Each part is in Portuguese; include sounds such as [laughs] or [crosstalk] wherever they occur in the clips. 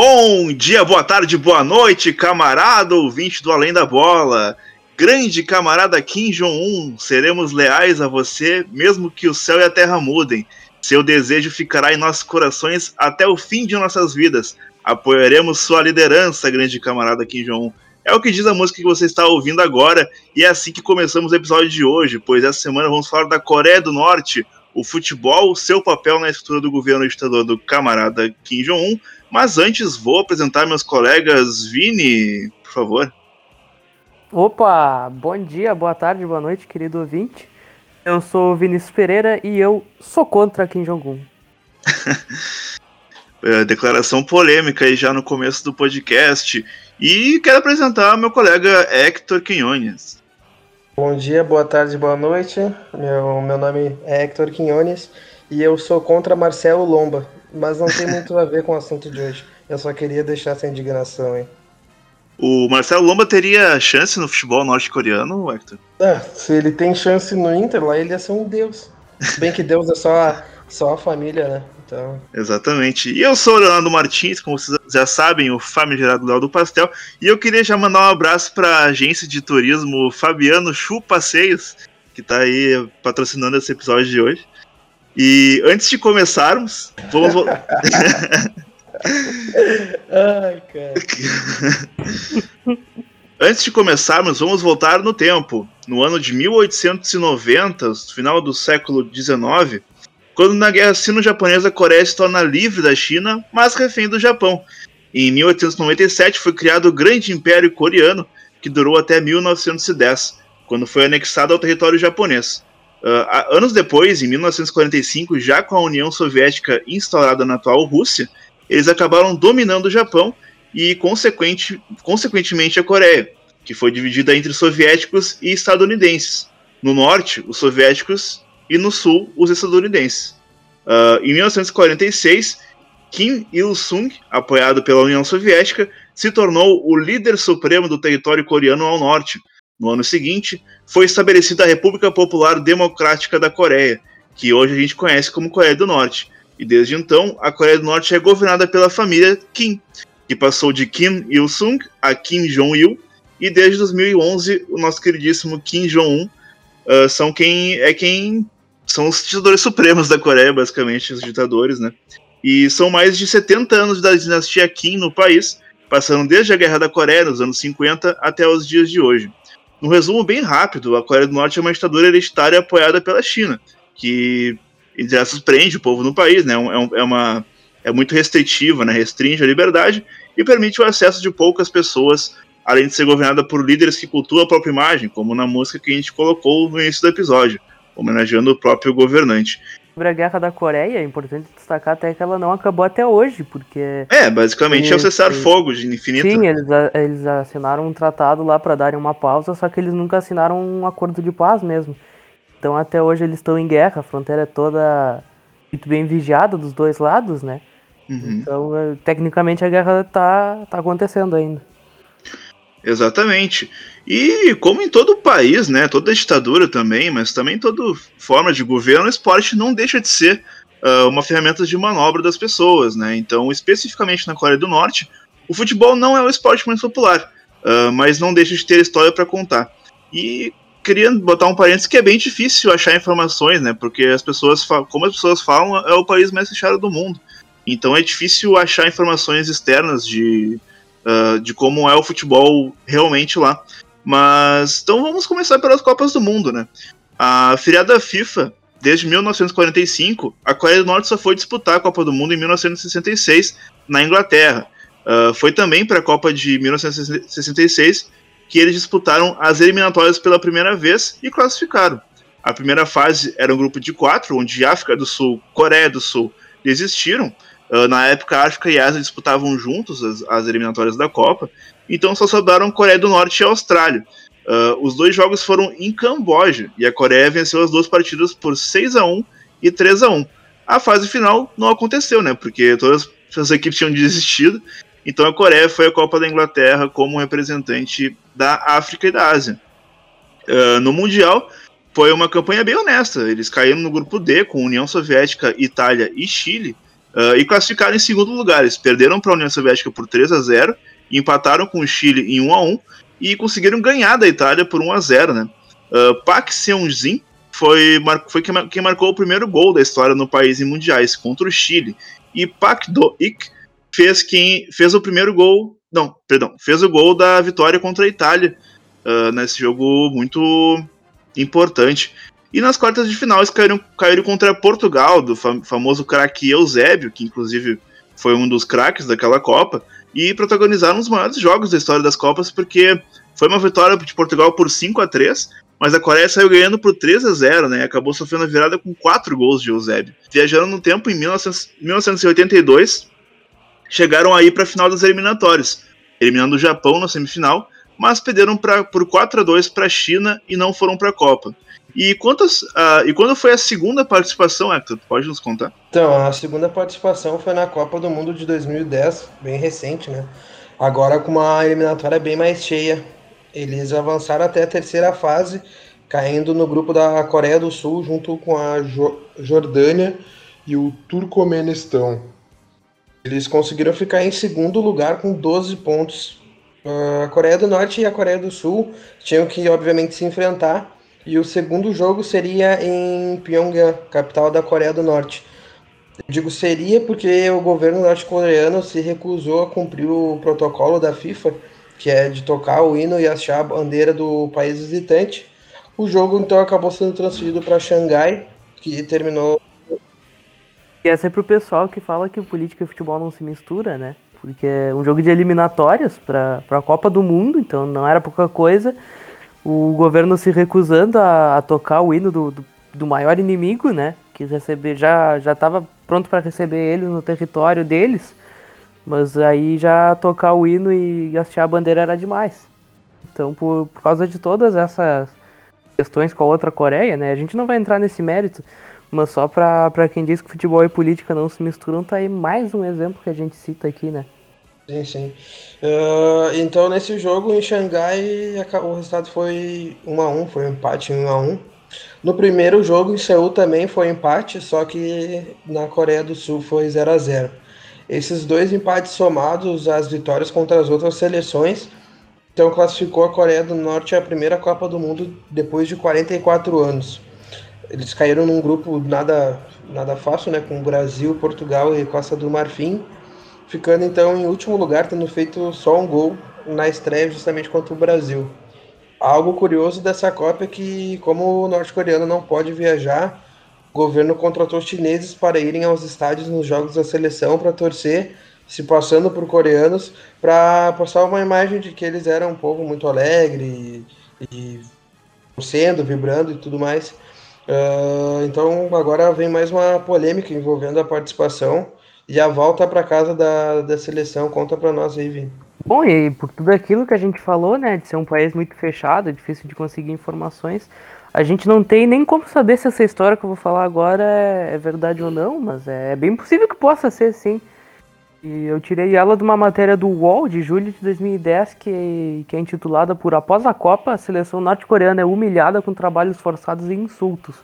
Bom dia, boa tarde, boa noite, camarada ouvinte do Além da Bola. Grande camarada Kim Jong-un, seremos leais a você, mesmo que o céu e a terra mudem. Seu desejo ficará em nossos corações até o fim de nossas vidas. Apoiaremos sua liderança, grande camarada Kim Jong-un. É o que diz a música que você está ouvindo agora, e é assim que começamos o episódio de hoje, pois essa semana vamos falar da Coreia do Norte, o futebol, seu papel na estrutura do governo ditador do camarada Kim Jong-un, mas antes vou apresentar meus colegas. Vini, por favor. Opa, bom dia, boa tarde, boa noite, querido ouvinte. Eu sou Vinícius Pereira e eu sou contra Kim Jong-un. [laughs] é, declaração polêmica aí já no começo do podcast. E quero apresentar meu colega Hector Quinhones. Bom dia, boa tarde, boa noite. Meu, meu nome é Hector Quinhones e eu sou contra Marcelo Lomba, mas não tem muito a ver com o assunto de hoje. Eu só queria deixar essa indignação aí. O Marcelo Lomba teria chance no futebol norte-coreano, Hector? Ah, se ele tem chance no Inter, lá ele ia ser um deus. Bem que Deus é só a, só a família, né? Então... Exatamente. E eu sou o Leonardo Martins, como vocês já sabem, o famigerado Léo do Pastel. E eu queria já mandar um abraço para a agência de turismo Fabiano Chu Passeios, que está aí patrocinando esse episódio de hoje. E antes de começarmos, vamos. [laughs] Ai, cara. [laughs] Antes de começarmos, vamos voltar no tempo. No ano de 1890, final do século XIX, quando na Guerra Sino-Japonesa a Coreia se torna livre da China, mas refém do Japão. Em 1897 foi criado o Grande Império Coreano, que durou até 1910, quando foi anexado ao território japonês. Uh, anos depois, em 1945, já com a União Soviética instaurada na atual Rússia, eles acabaram dominando o Japão e, consequente, consequentemente, a Coreia, que foi dividida entre soviéticos e estadunidenses. No norte, os soviéticos e no sul, os estadunidenses. Uh, em 1946, Kim Il-sung, apoiado pela União Soviética, se tornou o líder supremo do território coreano ao norte, no ano seguinte, foi estabelecida a República Popular Democrática da Coreia, que hoje a gente conhece como Coreia do Norte. E desde então, a Coreia do Norte é governada pela família Kim, que passou de Kim Il-sung a Kim Jong-il, e desde 2011 o nosso queridíssimo Kim Jong-un uh, são quem é quem são os ditadores supremos da Coreia, basicamente, os ditadores, né? E são mais de 70 anos da dinastia Kim no país, passando desde a Guerra da Coreia nos anos 50 até os dias de hoje. No resumo bem rápido, a Coreia do Norte é uma ditadura hereditária apoiada pela China, que, entre aspas, prende o povo no país, né? É, é, uma, é muito restritiva, né? Restringe a liberdade e permite o acesso de poucas pessoas, além de ser governada por líderes que cultuam a própria imagem, como na música que a gente colocou no início do episódio, homenageando o próprio governante sobre a Guerra da Coreia, é importante destacar até que ela não acabou até hoje, porque... É, basicamente é o cessar-fogo de infinito. Sim, eles, eles assinaram um tratado lá para darem uma pausa, só que eles nunca assinaram um acordo de paz mesmo. Então até hoje eles estão em guerra, a fronteira é toda muito bem vigiada dos dois lados, né? Uhum. Então, é, tecnicamente a guerra tá, tá acontecendo ainda. Exatamente. E como em todo país, né, toda ditadura também, mas também toda forma de governo, o esporte não deixa de ser uh, uma ferramenta de manobra das pessoas, né? Então, especificamente na Coreia do Norte, o futebol não é o esporte mais popular, uh, mas não deixa de ter história para contar. E queria botar um parênteses que é bem difícil achar informações, né? Porque as pessoas, como as pessoas falam, é o país mais fechado do mundo. Então é difícil achar informações externas de uh, de como é o futebol realmente lá. Mas então vamos começar pelas Copas do Mundo, né? A filiada FIFA, desde 1945, a Coreia do Norte só foi disputar a Copa do Mundo em 1966 na Inglaterra. Uh, foi também para a Copa de 1966 que eles disputaram as eliminatórias pela primeira vez e classificaram. A primeira fase era um grupo de quatro, onde África do Sul, Coreia do Sul desistiram, Uh, na época, a África e a Ásia disputavam juntos as, as, eliminatórias da Copa, então só sobraram Coreia do Norte e Austrália. Uh, os dois jogos foram em Camboja e a Coreia venceu as duas partidas por 6 a 1 e 3 a 1 A fase final não aconteceu, né? Porque todas as equipes tinham desistido. Então a Coreia foi a Copa da Inglaterra como representante da África e da Ásia. Uh, no Mundial, foi uma campanha bem honesta. Eles caíram no grupo D com União Soviética, Itália e Chile uh, e classificaram em segundo lugar. Eles perderam para a União Soviética por 3 a 0 empataram com o Chile em 1 a 1 e conseguiram ganhar da Itália por 1 a 0 né? Uh, Park Seung-jin foi, foi quem marcou o primeiro gol da história no país em mundiais contra o Chile. E Park Do-ik fez quem fez o primeiro gol, não, perdão, fez o gol da vitória contra a Itália uh, nesse jogo muito importante. E nas quartas de final eles caíram, caíram contra Portugal, do fam famoso craque Eusébio, que inclusive foi um dos craques daquela Copa, e protagonizaram os maiores jogos da história das Copas, porque foi uma vitória de Portugal por 5 a 3 mas a Coreia saiu ganhando por 3 a 0 né? Acabou sofrendo a virada com 4 gols de Eusébio. Viajando no tempo, em 1982, chegaram aí para a final das eliminatórias, eliminando o Japão na semifinal, mas perderam pra, por 4 a 2 para a China e não foram para a Copa. E, quantas, uh, e quando foi a segunda participação, Hector? Pode nos contar? Então, a segunda participação foi na Copa do Mundo de 2010, bem recente, né? Agora com uma eliminatória bem mais cheia. Eles avançaram até a terceira fase, caindo no grupo da Coreia do Sul, junto com a jo Jordânia e o Turcomenistão. Eles conseguiram ficar em segundo lugar com 12 pontos. A Coreia do Norte e a Coreia do Sul tinham que, obviamente, se enfrentar e o segundo jogo seria em Pyongyang, capital da Coreia do Norte. Eu digo seria porque o governo norte-coreano se recusou a cumprir o protocolo da FIFA, que é de tocar o hino e achar a bandeira do país visitante. O jogo então acabou sendo transferido para Xangai, que terminou. E essa é pro pessoal que fala que política e futebol não se mistura, né? Porque é um jogo de eliminatórias para a Copa do Mundo, então não era pouca coisa o governo se recusando a, a tocar o hino do, do, do, maior inimigo, né? Que receber, já estava pronto para receber ele no território deles, mas aí já tocar o hino e hastear a bandeira era demais. Então, por, por causa de todas essas questões com a outra Coreia, né? A gente não vai entrar nesse mérito, mas só para quem diz que futebol e política não se misturam, tá aí mais um exemplo que a gente cita aqui, né? Sim, sim. Uh, então, nesse jogo em Xangai, o resultado foi 1 a 1 foi um empate 1 a 1 No primeiro jogo em Seul também foi empate, só que na Coreia do Sul foi 0 a 0 Esses dois empates somados às vitórias contra as outras seleções, então classificou a Coreia do Norte à primeira Copa do Mundo depois de 44 anos. Eles caíram num grupo nada, nada fácil, né, com Brasil, Portugal e Costa do Marfim ficando então em último lugar, tendo feito só um gol na estreia justamente contra o Brasil. Algo curioso dessa Copa é que, como o norte-coreano não pode viajar, o governo contratou chineses para irem aos estádios nos jogos da seleção para torcer, se passando por coreanos, para passar uma imagem de que eles eram um povo muito alegre e, e torcendo, vibrando e tudo mais. Uh, então agora vem mais uma polêmica envolvendo a participação e a volta para casa da, da seleção. Conta para nós aí, Vini. Bom, e por tudo aquilo que a gente falou, né, de ser um país muito fechado, difícil de conseguir informações, a gente não tem nem como saber se essa história que eu vou falar agora é, é verdade ou não, mas é bem possível que possa ser sim. E eu tirei ela de uma matéria do UOL de julho de 2010 que, que é intitulada por Após a Copa, a seleção norte-coreana é humilhada com trabalhos forçados e insultos.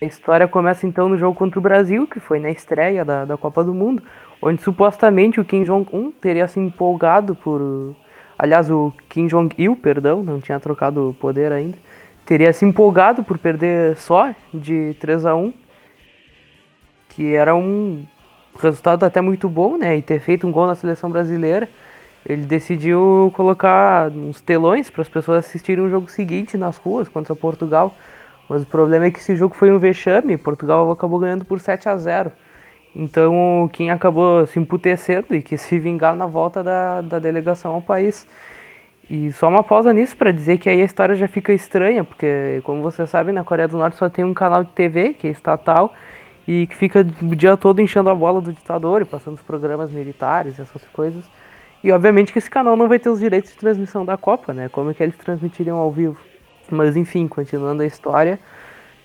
A história começa então no jogo contra o Brasil, que foi na estreia da, da Copa do Mundo, onde supostamente o Kim Jong-un teria se empolgado por. Aliás, o Kim Jong-il, perdão, não tinha trocado o poder ainda, teria se empolgado por perder só de 3 a 1 que era um resultado até muito bom, né? E ter feito um gol na seleção brasileira. Ele decidiu colocar uns telões para as pessoas assistirem o jogo seguinte nas ruas contra Portugal. Mas o problema é que esse jogo foi um vexame, Portugal acabou ganhando por 7 a 0 Então quem acabou se emputecendo e quis se vingar na volta da, da delegação ao país. E só uma pausa nisso para dizer que aí a história já fica estranha, porque como você sabe, na Coreia do Norte só tem um canal de TV, que é estatal, e que fica o dia todo enchendo a bola do ditador e passando os programas militares, essas coisas. E obviamente que esse canal não vai ter os direitos de transmissão da Copa, né? Como é que eles transmitiriam ao vivo? Mas enfim, continuando a história,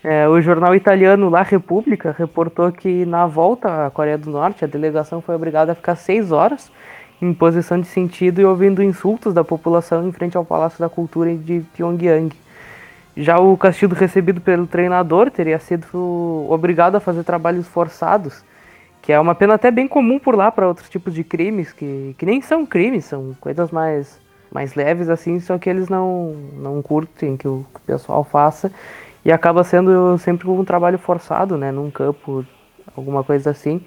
É, o jornal italiano La Repubblica reportou que na volta à Coreia do Norte, a delegação foi obrigada a ficar seis horas em posição de sentido e ouvindo insultos da população em frente ao Palácio da Cultura de Pyongyang. Já o castigo recebido pelo treinador teria sido obrigado a fazer trabalhos forçados, que é uma pena até bem comum por lá para outros tipos de crimes, que, que nem são crimes, são coisas mais, mais leves assim, só que eles não, não curtem que o, que o pessoal faça e acaba sendo sempre um trabalho forçado, né, num campo, alguma coisa assim.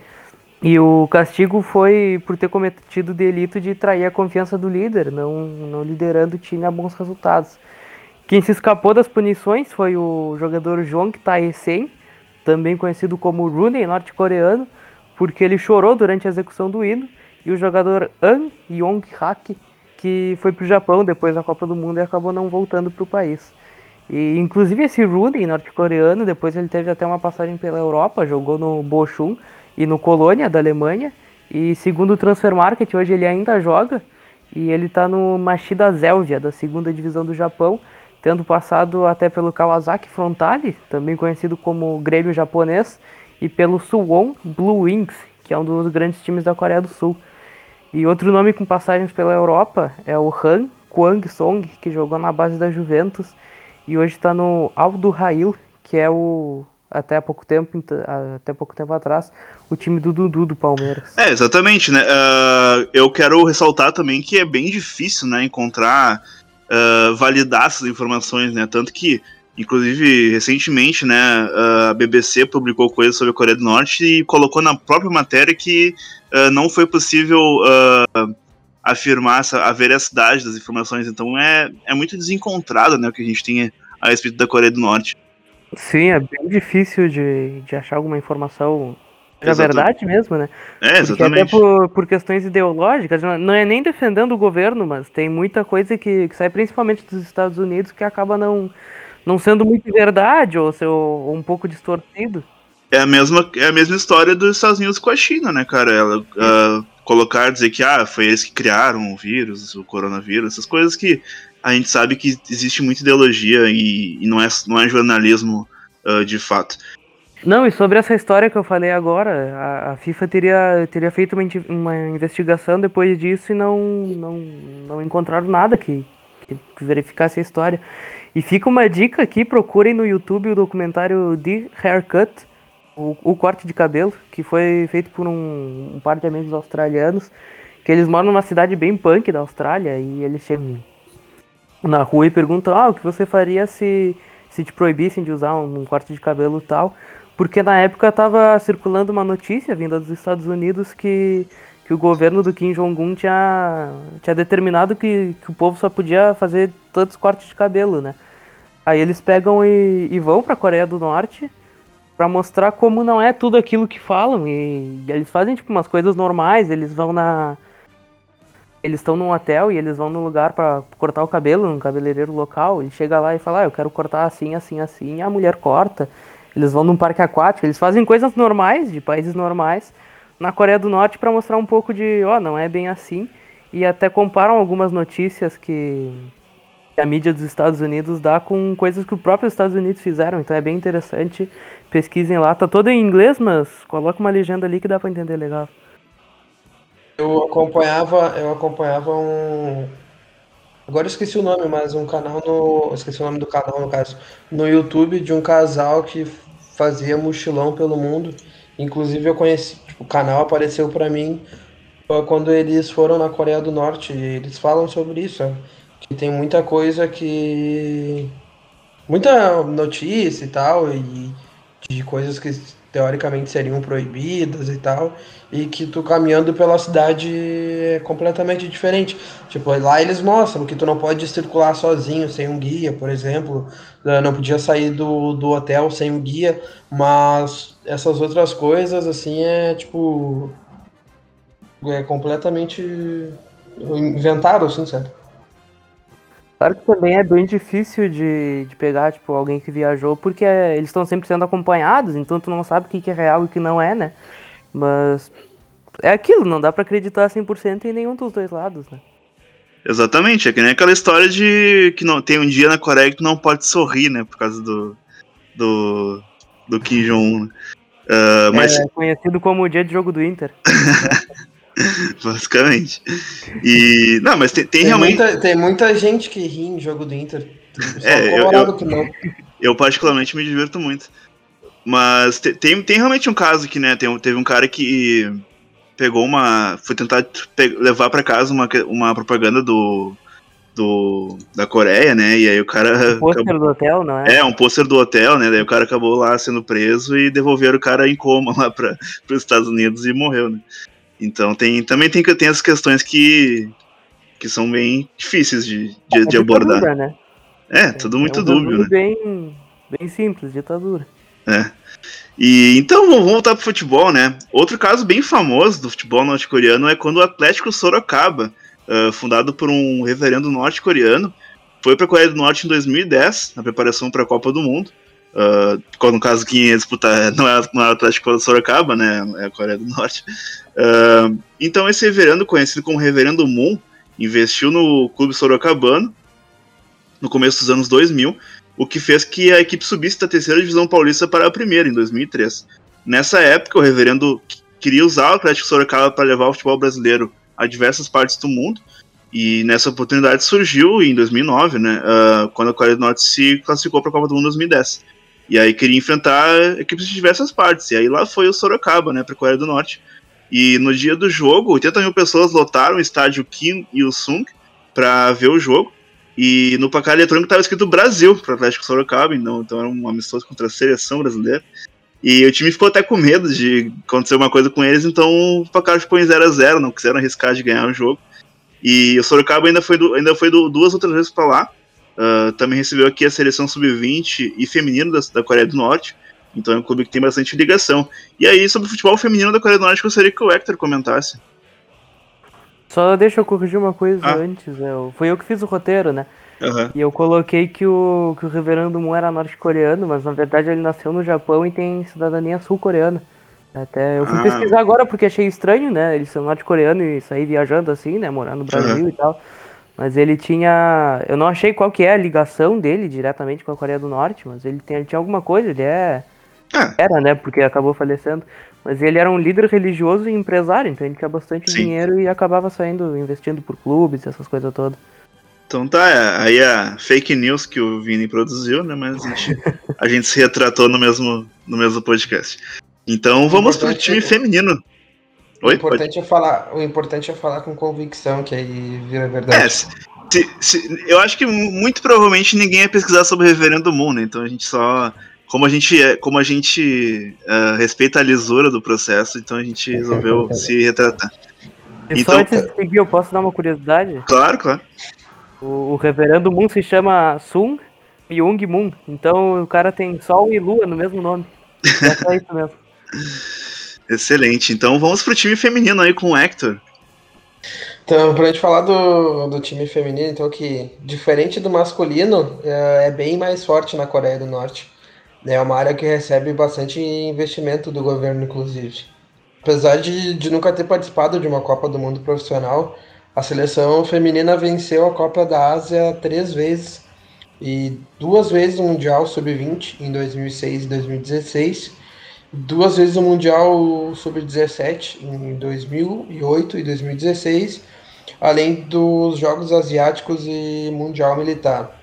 E o castigo foi por ter cometido o delito de trair a confiança do líder, não, não liderando o time a bons resultados. Quem se escapou das punições foi o jogador Jong Tae-sen, também conhecido como Rooney, norte-coreano, porque ele chorou durante a execução do hino, e o jogador An Yong-hak, que foi para o Japão depois da Copa do Mundo e acabou não voltando para o país. E inclusive esse Rooney, norte-coreano, depois ele teve até uma passagem pela Europa, jogou no Bochum e no Colônia da Alemanha, e segundo o Transfer Market, hoje ele ainda joga, e ele está no Machida Zelvia, da segunda divisão do Japão, tendo passado até pelo Kawasaki Frontale, também conhecido como Grêmio japonês, e pelo Suwon Blue Wings, que é um dos grandes times da Coreia do Sul. E outro nome com passagens pela Europa é o Han Kwang Song, que jogou na base da Juventus e hoje está no Aldo Rail, que é o até pouco tempo até pouco tempo atrás o time do Dudu do Palmeiras. É exatamente, né? Uh, eu quero ressaltar também que é bem difícil, né, encontrar uh, validar essas informações, né? Tanto que, inclusive, recentemente, né, a BBC publicou coisas sobre a Coreia do Norte e colocou na própria matéria que uh, não foi possível uh, afirmar essa, a veracidade das informações. Então é, é muito desencontrado, né, o que a gente tem a respeito da Coreia do Norte. Sim, é bem difícil de, de achar alguma informação é verdade mesmo, né? É, exatamente. Porque até por, por questões ideológicas, não é nem defendendo o governo, mas tem muita coisa que, que sai principalmente dos Estados Unidos que acaba não, não sendo muito verdade ou, ser, ou um pouco distorcido. É a, mesma, é a mesma história dos Estados Unidos com a China, né, cara? Ela uh, colocar, dizer que ah, foi eles que criaram o vírus, o coronavírus, essas coisas que a gente sabe que existe muita ideologia e, e não, é, não é jornalismo uh, de fato. Não, e sobre essa história que eu falei agora, a, a FIFA teria, teria feito uma, uma, investigação depois disso e não, não, não encontraram nada que, que, verificasse a história. E fica uma dica aqui, procurem no YouTube o documentário The Haircut, o, o corte de cabelo, que foi feito por um, um par de amigos australianos, que eles moram numa cidade bem punk da Austrália, e eles chegam na rua e perguntam, ah, o que você faria se, se te proibissem de usar um, um corte de cabelo tal? Porque na época estava circulando uma notícia vinda dos Estados Unidos que, que o governo do Kim Jong-un tinha, tinha determinado que, que o povo só podia fazer tantos cortes de cabelo, né? Aí eles pegam e, e vão para a Coreia do Norte para mostrar como não é tudo aquilo que falam. E, e eles fazem tipo umas coisas normais, eles vão na. Eles estão num hotel e eles vão num lugar para cortar o cabelo, num cabeleireiro local. Ele chega lá e fala, ah, eu quero cortar assim, assim, assim, e a mulher corta. Eles vão num parque aquático, eles fazem coisas normais, de países normais, na Coreia do Norte para mostrar um pouco de, ó, oh, não é bem assim. E até comparam algumas notícias que a mídia dos Estados Unidos dá com coisas que o próprio Estados Unidos fizeram. Então é bem interessante. Pesquisem lá. Tá todo em inglês, mas coloca uma legenda ali que dá para entender legal. Eu acompanhava, eu acompanhava um, Agora eu esqueci o nome, mas um canal no. Esqueci o nome do canal, no caso. No YouTube de um casal que fazia mochilão pelo mundo. Inclusive eu conheci. Tipo, o canal apareceu para mim quando eles foram na Coreia do Norte. Eles falam sobre isso. Sabe? Que tem muita coisa que. Muita notícia e tal. E de coisas que teoricamente seriam proibidas e tal, e que tu caminhando pela cidade é completamente diferente. Tipo, lá eles mostram que tu não pode circular sozinho, sem um guia, por exemplo, né, não podia sair do, do hotel sem um guia, mas essas outras coisas, assim, é tipo. É completamente inventado, assim, certo? Claro que também é bem difícil de, de pegar, tipo, alguém que viajou, porque eles estão sempre sendo acompanhados, então tu não sabe o que, que é real e o que não é, né? Mas é aquilo, não dá para acreditar 100% em nenhum dos dois lados, né? Exatamente, é que nem aquela história de que não tem um dia na Coreia que tu não pode sorrir, né, por causa do, do, do Kim Jong-un. Uh, mas... É conhecido como o dia de jogo do Inter. [laughs] [laughs] Basicamente. E. Não, mas tem, tem, Tem realmente. muita, tem muita gente que ri em jogo do Inter. É, eu- eu- que não. Eu particularmente me divirto muito. Mas te- tem, tem realmente um caso que, né? Tem, um- teve um cara que pegou uma. Foi tentar pe- levar pra casa uma, uma propaganda do. do da Coreia, né? E aí o cara. O pôster do hotel, não é? É, um pôster do hotel, né? Daí o cara acabou lá sendo preso e devolveram o cara em coma lá para os Estados Unidos e morreu, né? Então tem, também tem, tem as questões que, que são bem difíceis de, de, É de abordar. né? É, tudo muito é um dúbio, né? bem, bem simples, ditadura. É. E então vamos voltar pro futebol, né? Outro caso bem famoso do futebol norte-coreano é quando o Atlético Sorocaba, ah, fundado por um reverendo norte-coreano, foi para a Coreia do Norte em 2010, na preparação para a Copa do Mundo. Ah, quando no caso quem ia disputar [laughs] não é, não é o Atlético Sorocaba, né? É a Coreia do Norte. Ah, então esse reverendo, conhecido como Reverendo Moon, investiu no clube sorocabano no começo dos anos 2000 o que fez que a equipe subisse da terceira divisão paulista para a primeira, em 2003. Nessa época, o reverendo qu- queria usar o Atlético Sorocaba para levar o futebol brasileiro a diversas partes do mundo, e nessa oportunidade surgiu em 2009, né, ah, quando a Coreia do Norte se classificou para a Copa do Mundo em 2010. E aí queria enfrentar equipes de diversas partes, e aí lá foi o Sorocaba, né, para a Coreia do Norte. E no dia do jogo, 80 mil pessoas lotaram o estádio Kim Il-sung para ver o jogo. E no placar eletrônico estava escrito Brasil para o Atlético Sorocaba, então, então era um amistoso contra a seleção brasileira. E o time ficou até com medo de acontecer uma coisa com eles, então o placar ficou em 0 a 0 não quiseram arriscar de ganhar o jogo. E o Sorocaba ainda foi, ainda foi du- duas outras vezes para lá. Ah, também recebeu aqui a seleção sub-20 e feminino da, da Coreia do Norte. Então é um clube que tem bastante ligação. E aí, sobre o futebol feminino da Coreia do Norte, gostaria que o Hector comentasse. Só deixa eu corrigir uma coisa Ah. antes. Eu, foi eu que fiz o roteiro, né? Aham. E eu coloquei que o, que o Reverendo Moon era norte-coreano, mas na verdade ele nasceu no Japão e tem cidadania sul-coreana. Até eu fui Ah. pesquisar agora porque achei estranho, né? Ele ser norte-coreano e sair viajando assim, né? Morar no Brasil e tal. Mas ele tinha. Eu não achei qual que é a ligação dele diretamente com a Coreia do Norte, mas ele, tem, ele tinha alguma coisa, ele é. Ah. Era, né? Porque acabou falecendo. Mas ele era um líder religioso e empresário, então ele tinha bastante Sim. dinheiro e acabava saindo, investindo por clubes, essas coisas todas. Então tá, é, aí a fake news que o Vini produziu, né? Mas a gente, a gente se retratou no mesmo, no mesmo podcast. Então vamos pro Importante time é- feminino. O Oi, importante, é falar, o importante é falar com convicção, que aí vira É, verdade. se- se- se- eu acho que mu- muito provavelmente ninguém ia pesquisar sobre o Reverendo Moon, né? Então a gente só. Como a gente, é, como a gente ah, respeita a lisura do processo, então a gente resolveu [laughs] se retratar. E Então- só antes de seguir, eu posso dar uma curiosidade? Claro, claro. O, o reverendo Moon se chama Sun Myung Moon. Então o cara tem Sol e Lua no mesmo nome. [laughs] É só isso mesmo. Excelente. Então vamos pro time feminino aí com o Hector. Então, pra gente falar do, do time feminino, então, que diferente do masculino, é, é bem mais forte na Coreia do Norte. É uma área que recebe bastante investimento do governo, inclusive. Apesar de, de nunca ter participado de uma Copa do Mundo profissional, a seleção feminina venceu a Copa da Ásia três vezes e duas vezes o Mundial Sub-20 em 2006 e 2016, duas vezes o Mundial Sub-17 em 2008 e 2016, além dos Jogos Asiáticos e Mundial Militar.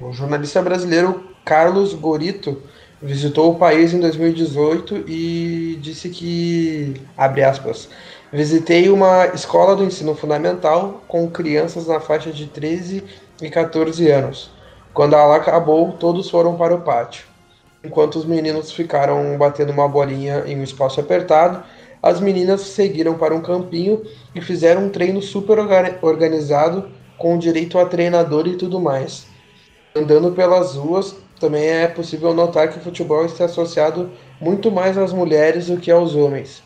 O jornalista brasileiro Carlos Gorito visitou o país em 2018 e disse que, abre aspas, visitei uma escola do ensino fundamental com crianças na faixa de 13 e 14 anos. Quando a aula acabou, todos foram para o pátio. Enquanto os meninos ficaram batendo uma bolinha em um espaço apertado, as meninas seguiram para um campinho e fizeram um treino super orga- organizado, com direito a treinador e tudo mais. Andando pelas ruas, também é possível notar que o futebol está associado muito mais às mulheres do que aos homens.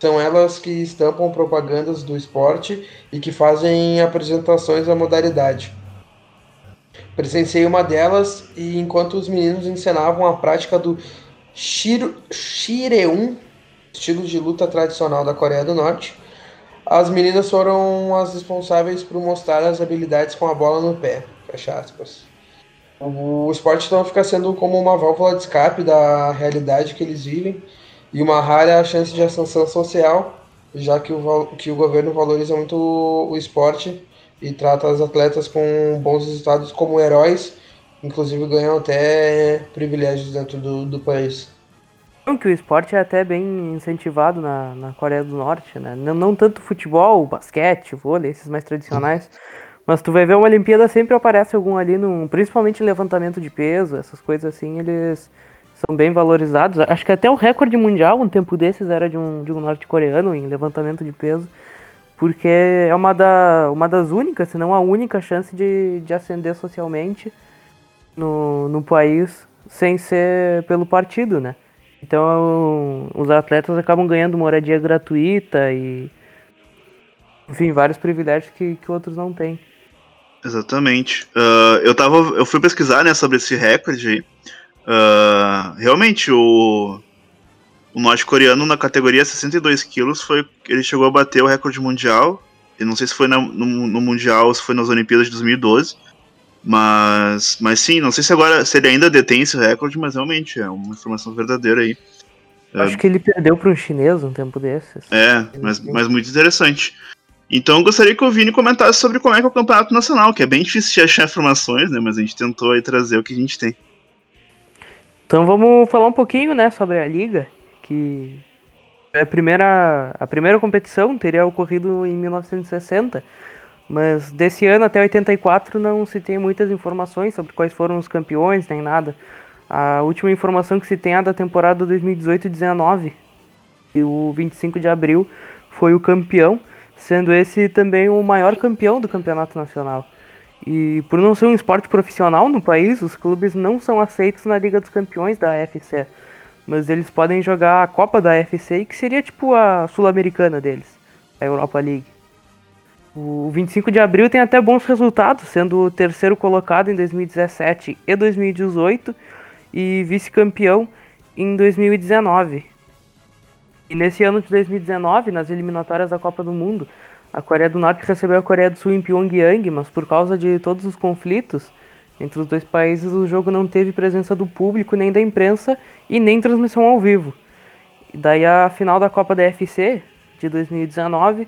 São elas que estampam propagandas do esporte e que fazem apresentações da modalidade. Presenciei uma delas e enquanto os meninos ensinavam a prática do shiro, shireun, estilo de luta tradicional da Coreia do Norte, as meninas foram as responsáveis por mostrar as habilidades com a bola no pé. Fecha aspas. O esporte então fica sendo como uma válvula de escape da realidade que eles vivem e uma rara chance de ascensão social, já que o, que o governo valoriza muito o esporte e trata os atletas com bons resultados como heróis, inclusive ganham até privilégios dentro do, do país. Que o esporte é até bem incentivado na, na Coreia do Norte, né? Não, não tanto futebol, basquete, vôlei, esses mais tradicionais. Mas tu vai ver uma Olimpíada, sempre aparece algum ali, no, principalmente levantamento de peso, essas coisas assim, eles são bem valorizados. Acho que até o recorde mundial, um tempo desses, era de um, de um norte-coreano em levantamento de peso, porque é uma, da, uma das únicas, se não a única chance de, de ascender socialmente no, no país sem ser pelo partido, né? Então os atletas acabam ganhando moradia gratuita e enfim, vários privilégios que, que outros não têm. Exatamente. Uh, eu tava. Eu fui pesquisar né, sobre esse recorde. Uh, realmente, o, o norte-coreano na categoria 62 quilos foi. Ele chegou a bater o recorde mundial. Eu não sei se foi na, no, no, Mundial ou se foi nas Olimpíadas de 2012. Mas, mas sim, não sei se agora se ele ainda detém esse recorde, mas realmente é uma informação verdadeira aí. Acho é, que ele perdeu para um chinês um tempo desses. É, mas, mas muito interessante. Então eu gostaria que o Vini comentasse sobre como é que é o campeonato nacional, que é bem difícil de achar informações, né? Mas a gente tentou trazer o que a gente tem. Então vamos falar um pouquinho, né, sobre a liga, que é a primeira, a primeira competição teria ocorrido em 1960, mas desse ano até 84 não se tem muitas informações sobre quais foram os campeões, nem nada. A última informação que se tem é da temporada 2018-19, e o 25 de abril foi o campeão, sendo esse também o maior campeão do campeonato nacional. E por não ser um esporte profissional no país, os clubes não são aceitos na Liga dos Campeões da AFC. Mas eles podem jogar a Copa da AFC, que seria tipo a sul-americana deles, a Europa League. O 25 de abril tem até bons resultados, sendo o terceiro colocado em 2017 e 2018 e vice-campeão em 2019. E nesse ano de 2019, nas eliminatórias da Copa do Mundo, a Coreia do Norte recebeu a Coreia do Sul em Pyongyang, mas por causa de todos os conflitos entre os dois países, o jogo não teve presença do público, nem da imprensa e nem transmissão ao vivo. Daí a final da Copa da FC de 2019,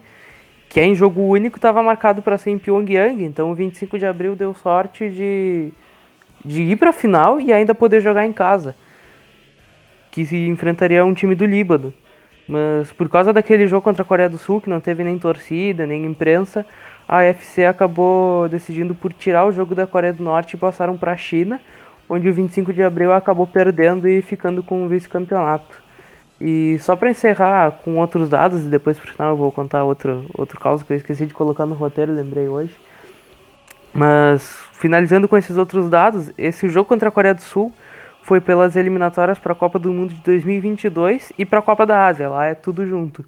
que é em jogo único, estava marcado para ser em Pyongyang, então o 25 de abril deu sorte de, de ir para a final e ainda poder jogar em casa, que se enfrentaria um time do Líbano. Mas por causa daquele jogo contra a Coreia do Sul, que não teve nem torcida, nem imprensa, a UFC acabou decidindo por tirar o jogo da Coreia do Norte e passaram para a China, onde o 25 de abril acabou perdendo e ficando com o vice-campeonato. E só para encerrar com outros dados, e depois por final eu vou contar outro, outro caso que eu esqueci de colocar no roteiro, lembrei hoje. Mas finalizando com esses outros dados, esse jogo contra a Coreia do Sul foi pelas eliminatórias para a Copa do Mundo de 2022 e para a Copa da Ásia, lá é tudo junto.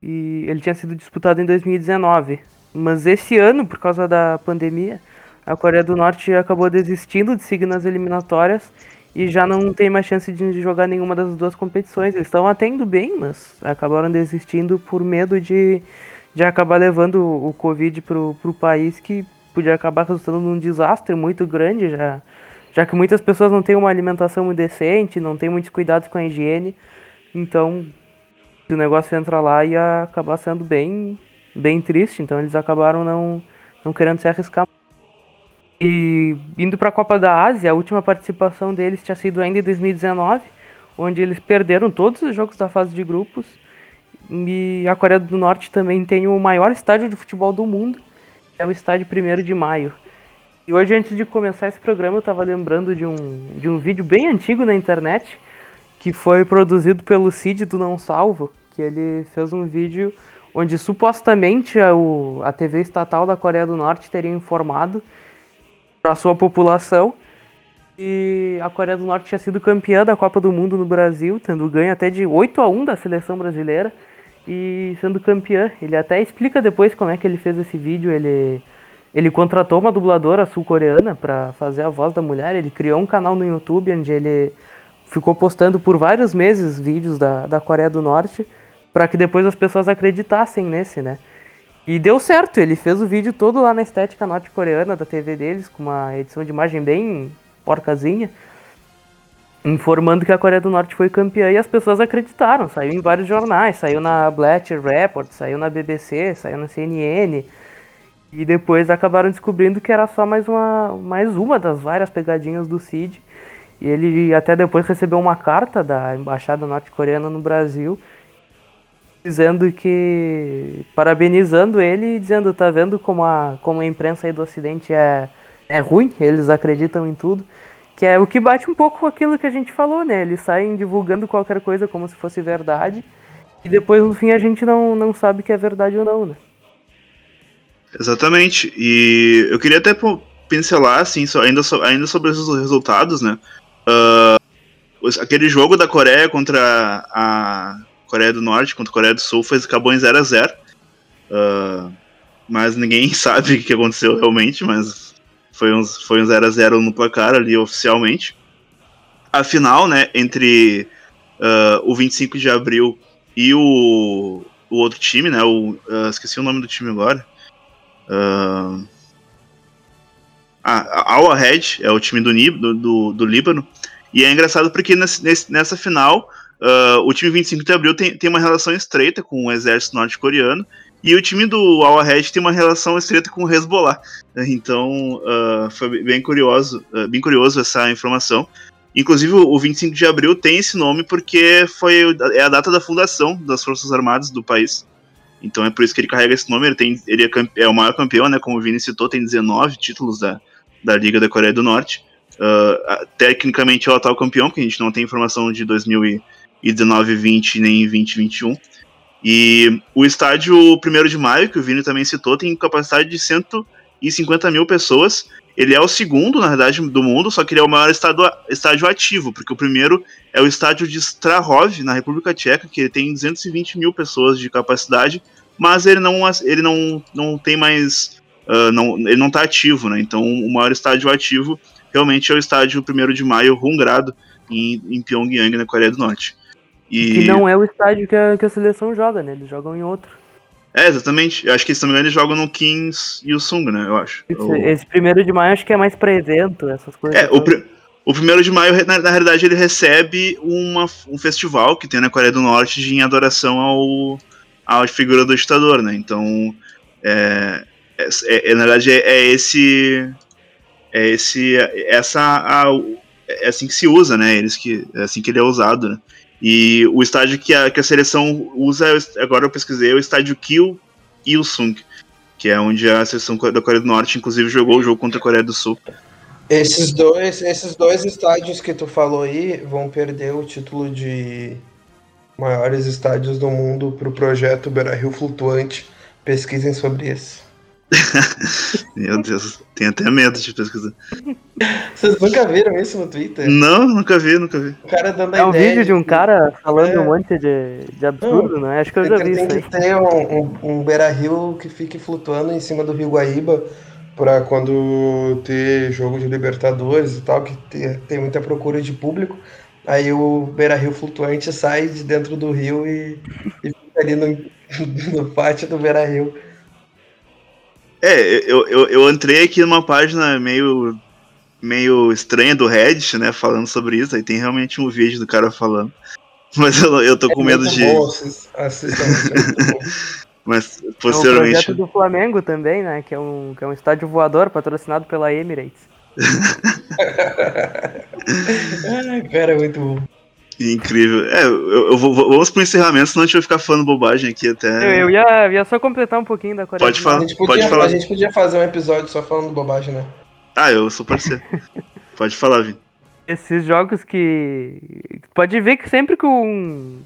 E ele tinha sido disputado em 2019. Mas esse ano, por causa da pandemia, a Coreia do Norte acabou desistindo de seguir nas eliminatórias e já não tem mais chance de jogar nenhuma das duas competições. Eles estão até indo bem, mas acabaram desistindo por medo de, de acabar levando o Covid para o país, que podia acabar resultando num desastre muito grande já já que muitas pessoas não têm uma alimentação muito decente, não têm muitos cuidados com a higiene, então o negócio entra lá ia acabar sendo bem, bem triste, então eles acabaram não, não querendo se arriscar. E indo para a Copa da Ásia, a última participação deles tinha sido ainda em 2019, onde eles perderam todos os jogos da fase de grupos. E a Coreia do Norte também tem o maior estádio de futebol do mundo, é o estádio 1 de Maio. E hoje, antes de começar esse programa, eu estava lembrando de um, de um vídeo bem antigo na internet, que foi produzido pelo Cid do Não Salvo, que ele fez um vídeo onde supostamente a, o, a TV estatal da Coreia do Norte teria informado para sua população e a Coreia do Norte tinha sido campeã da Copa do Mundo no Brasil, tendo ganho até de 8 a 1 da seleção brasileira e sendo campeã. Ele até explica depois como é que ele fez esse vídeo, ele ele contratou uma dubladora sul-coreana para fazer a voz da mulher. Ele criou um canal no YouTube onde ele ficou postando por vários meses vídeos da, da Coreia do Norte para que depois as pessoas acreditassem nesse, né? E deu certo, ele fez o vídeo todo lá na estética norte-coreana da TV deles, com uma edição de imagem bem, porcazinha, informando que a Coreia do Norte foi campeã e as pessoas acreditaram. Saiu em vários jornais, saiu na Black Report, saiu na BBC, saiu na CNN. E depois acabaram descobrindo que era só mais uma, mais uma das várias pegadinhas do Cid. E ele até depois recebeu uma carta da embaixada norte-coreana no Brasil dizendo que parabenizando ele e dizendo tá vendo como a como a imprensa aí do Ocidente é é ruim, eles acreditam em tudo, que é o que bate um pouco com aquilo que a gente falou, né? Eles saem divulgando qualquer coisa como se fosse verdade e depois no fim a gente não não sabe que é verdade ou não, né? Exatamente. E eu queria até pincelar assim, ainda ainda sobre os resultados, né? Uh, aquele jogo da Coreia contra a Coreia do Norte, contra a Coreia do Sul, foi, acabou em 0 a 0 uh, Mas ninguém [laughs] sabe o que aconteceu realmente, mas foi um, foi um 0 a 0 no placar ali oficialmente. A final, né, entre uh, o 25 de abril e o, o outro time, né, o, esqueci o nome do time agora. Uh, ah, Al Ahed é o time do, do, do, do Líbano. E é engraçado porque nesse, nessa final, uh, o time 25 de abril tem, tem uma relação estreita com o exército norte-coreano. E o time do Al Ahed tem uma relação estreita com o Hezbollah. Então, uh, foi bem curioso, uh, bem curioso essa informação. Inclusive, o 25 de abril tem esse nome porque foi é a data da fundação das Forças Armadas do país. Então é por isso que ele carrega esse nome. Ele, tem, ele é, é, o maior campeão, né? Como o Vini citou, tem 19 títulos da, da Liga da Coreia do Norte. Tecnicamente é o atual campeão, que a gente não tem informação de 2019, 20 nem 2021. E o estádio 1 de maio, que o Vini também citou, tem capacidade de 150 mil pessoas. Ele é o segundo, na verdade, do mundo, só que ele é o maior estádio, estádio ativo, porque o primeiro é o estádio de Strahov, na República Tcheca, que tem 220 mil pessoas de capacidade, mas ele não, ele não, não tem mais uh, não, ele não está ativo, né? Então o maior estádio ativo realmente é o estádio 1 de maio, Rungrado, em, em Pyongyang, na Coreia do Norte. E... Que não é o estádio que a, que a seleção joga, né? Eles jogam em outro. É, exatamente. Eu acho que, se não me engano, eles jogam no Kings e o Sung, né? Eu acho. Esse, esse primeiro de maio acho que é mais pra evento, essas coisas. É, o, pr o primeiro de maio, na, na realidade, ele recebe uma, um festival que tem na Coreia do Norte de, em adoração ao, à figura do ditador, né? Então, é, é, é, na verdade, é, é, esse. É esse. Essa. A, é assim que se usa, né? Eles que, é assim que ele é usado, né? E o estádio que a, que a seleção usa, agora eu pesquisei, é o estádio Kiel Il-sung, que é onde a seleção da Coreia do Norte, inclusive, jogou o jogo contra a Coreia do Sul. Esses dois, esses dois estádios que tu falou aí vão perder o título de maiores estádios do mundo para o projeto Beira Rio Flutuante. Pesquisem sobre isso. [laughs] Meu Deus, tenho até medo de pesquisar. Vocês nunca viram isso no Twitter? Não, nunca vi, nunca vi. O cara dando é um vídeo de um cara falando é. um monte de, de absurdo, não, é? Acho que eu já vi tem isso. Tem que ter um, um, um beira-rio que fique flutuando em cima do Rio Guaíba para quando ter jogo de Libertadores e tal, que tem, tem muita procura de público. Aí o beira-rio flutuante sai de dentro do rio e, e fica ali no, [laughs] no pátio do beira-rio. É, eu, eu, eu entrei aqui numa página meio, meio estranha do Reddit, né, falando sobre isso, aí tem realmente um vídeo do cara falando. [laughs] Mas eu, eu tô é com medo de. Bom, assista, [laughs] Mas posteriormente. É o projeto do Flamengo também, né? Que é um, que é um estádio voador patrocinado pela Emirates. [laughs] ah, cara, é muito bom. Incrível. É, eu, eu vou, vamos pro encerramento, senão a gente vai ficar falando bobagem aqui até. Eu, eu ia, ia só completar um pouquinho da Coreia. Pode falar. A gente podia, pode falar. A gente podia fazer um episódio só falando bobagem, né? Ah, eu sou parceiro. [laughs] pode falar, Vini. Esses jogos que. Pode ver que sempre que um.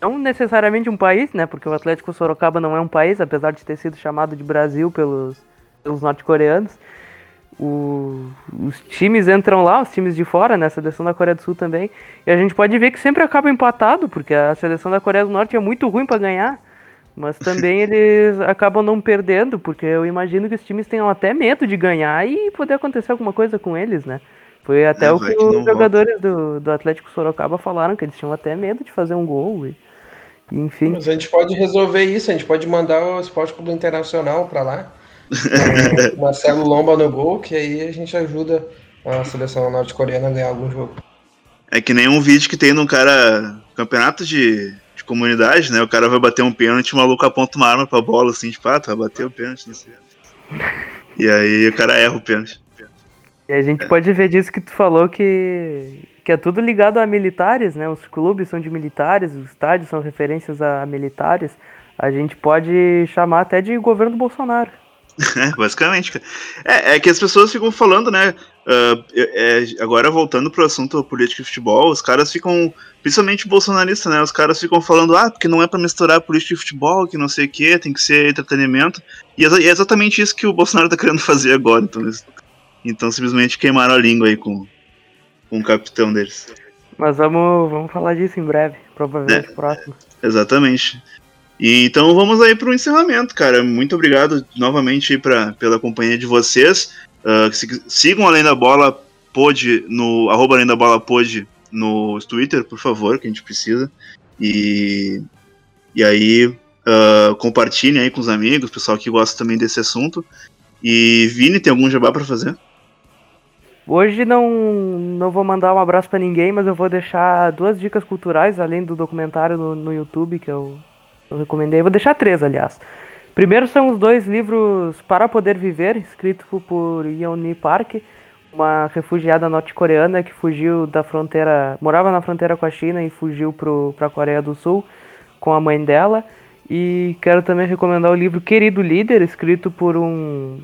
Não necessariamente um país, né? Porque o Atlético Sorocaba não é um país, apesar de ter sido chamado de Brasil pelos, pelos norte-coreanos o, os times entram lá, os times de fora, né? A seleção da Coreia do Sul também. E a gente pode ver que sempre acaba empatado, porque a seleção da Coreia do Norte é muito ruim para ganhar. Mas [laughs] também eles acabam não perdendo, porque eu imagino que os times tenham até medo de ganhar e poder acontecer alguma coisa com eles, né? Foi até é, o que, os jogadores do, do Atlético Sorocaba falaram, que eles tinham até medo de fazer um gol. E, enfim. Mas a gente pode resolver isso, a gente pode mandar o Esporte Clube Internacional para lá [laughs] Marcelo Lomba no gol, que aí a gente ajuda a seleção norte-coreana ganhar algum jogo. É que nem um vídeo que tem num cara. Campeonato de, de comunidade, né? O cara vai bater um pênalti, o maluco aponta uma arma pra bola, assim, tipo, ah, tu vai bater o pênalti, não sei. E aí o cara erra o pênalti. E a gente pode ver disso que tu falou que, que é tudo ligado a militares, né? Os clubes são de militares, os estádios são referências a militares. A gente pode chamar até de governo Bolsonaro. [laughs] É, basicamente, cara. É, é, que as pessoas ficam falando, né? Uh, é, agora voltando pro assunto política e futebol, os caras ficam, principalmente bolsonaristas, né? Os caras ficam falando, ah, porque não é para misturar política e futebol, que não sei o que, tem que ser entretenimento. E é exatamente isso que o Bolsonaro tá querendo [laughs] fazer agora. Então, eles, então simplesmente queimaram a língua aí com, com o capitão deles. Mas vamos, vamos falar disso em breve, provavelmente é, próximo. Exatamente. E, então vamos aí para o encerramento, cara. Muito obrigado novamente pra, pela companhia de vocês. Uh, sigam Além da Bola pode no arroba Além da Bola pode no Twitter, por favor, que a gente precisa. E, e aí uh, compartilhem aí com os amigos, pessoal que gosta também desse assunto. E Vini, tem algum jabá para fazer? Hoje não, não vou mandar um abraço para ninguém, mas eu vou deixar duas dicas culturais, além do documentário no, no YouTube que eu eu recomendei. Vou deixar três, aliás. Primeiro são os dois livros Para Poder Viver, escrito por Yeonmi Park, uma refugiada norte-coreana que fugiu da fronteira, morava na fronteira com a China e fugiu para a Coreia do Sul com a mãe dela. E quero também recomendar o livro Querido Líder, escrito por um,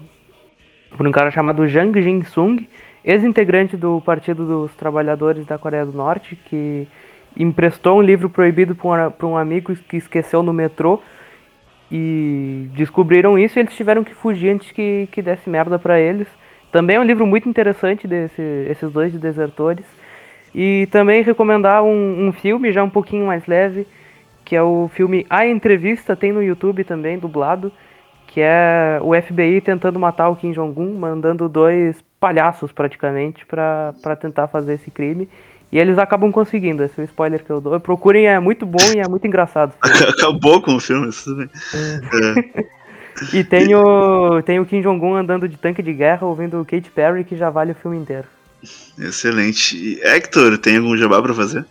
por um cara chamado Jang Jin-sung, ex-integrante do Partido dos Trabalhadores da Coreia do Norte, que emprestou um livro proibido para um amigo que esqueceu no metrô e descobriram isso e eles tiveram que fugir antes que, que desse merda para eles. Também é um livro muito interessante desse, esses dois de desertores. E também recomendar um, um filme já um pouquinho mais leve, que é o filme A Entrevista, tem no YouTube também, dublado, que é o FBI tentando matar o Kim Jong-un, mandando dois palhaços praticamente para tentar fazer esse crime. E eles acabam conseguindo, esse é o spoiler que eu dou. Procurem, é muito bom e é muito engraçado. [laughs] Acabou com o filme, isso é. E tem o, tem o Kim Jong-un andando de tanque de guerra ouvindo Kate Perry, que já vale o filme inteiro. Excelente. E Hector, tem algum jabá pra fazer?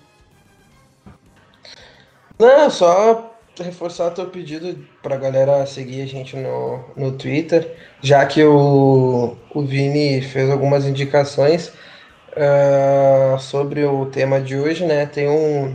Não, só reforçar teu pedido pra galera seguir a gente no, no Twitter, já que o, o Vini fez algumas indicações. Uh, sobre o tema de hoje, né? Tem um.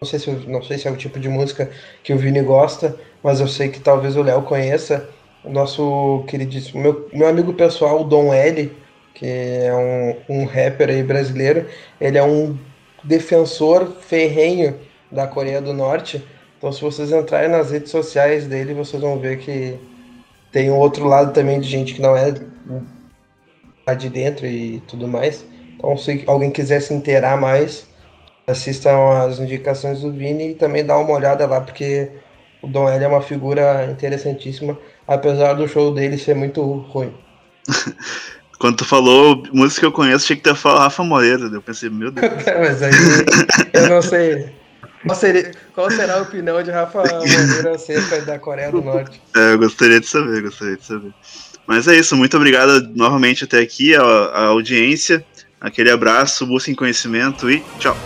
Não sei, se, não sei se é o tipo de música que o Vini gosta, mas eu sei que talvez o Léo conheça. O nosso queridíssimo, meu, meu amigo pessoal, o Dom L, que é um, um rapper aí brasileiro, ele é um defensor ferrenho da Coreia do Norte. Então, se vocês entrarem nas redes sociais dele, vocês vão ver que tem um outro lado também de gente que não é de dentro e tudo mais. Então, se alguém quiser se inteirar mais, assistam as indicações do Vini e também dá uma olhada lá, porque o Dom L é uma figura interessantíssima, apesar do show dele ser muito ruim. [laughs] Quando tu falou música que eu conheço, tinha que ter falado Rafa Moreira. Eu pensei, meu Deus. [laughs] Mas aí eu não sei. Qual, seria, qual será a opinião de Rafa Moreira acerca da Coreia do Norte? É, eu gostaria de saber, gostaria de saber. Mas é isso, muito obrigado novamente até aqui, a, a audiência. Aquele abraço, busquem conhecimento e tchau.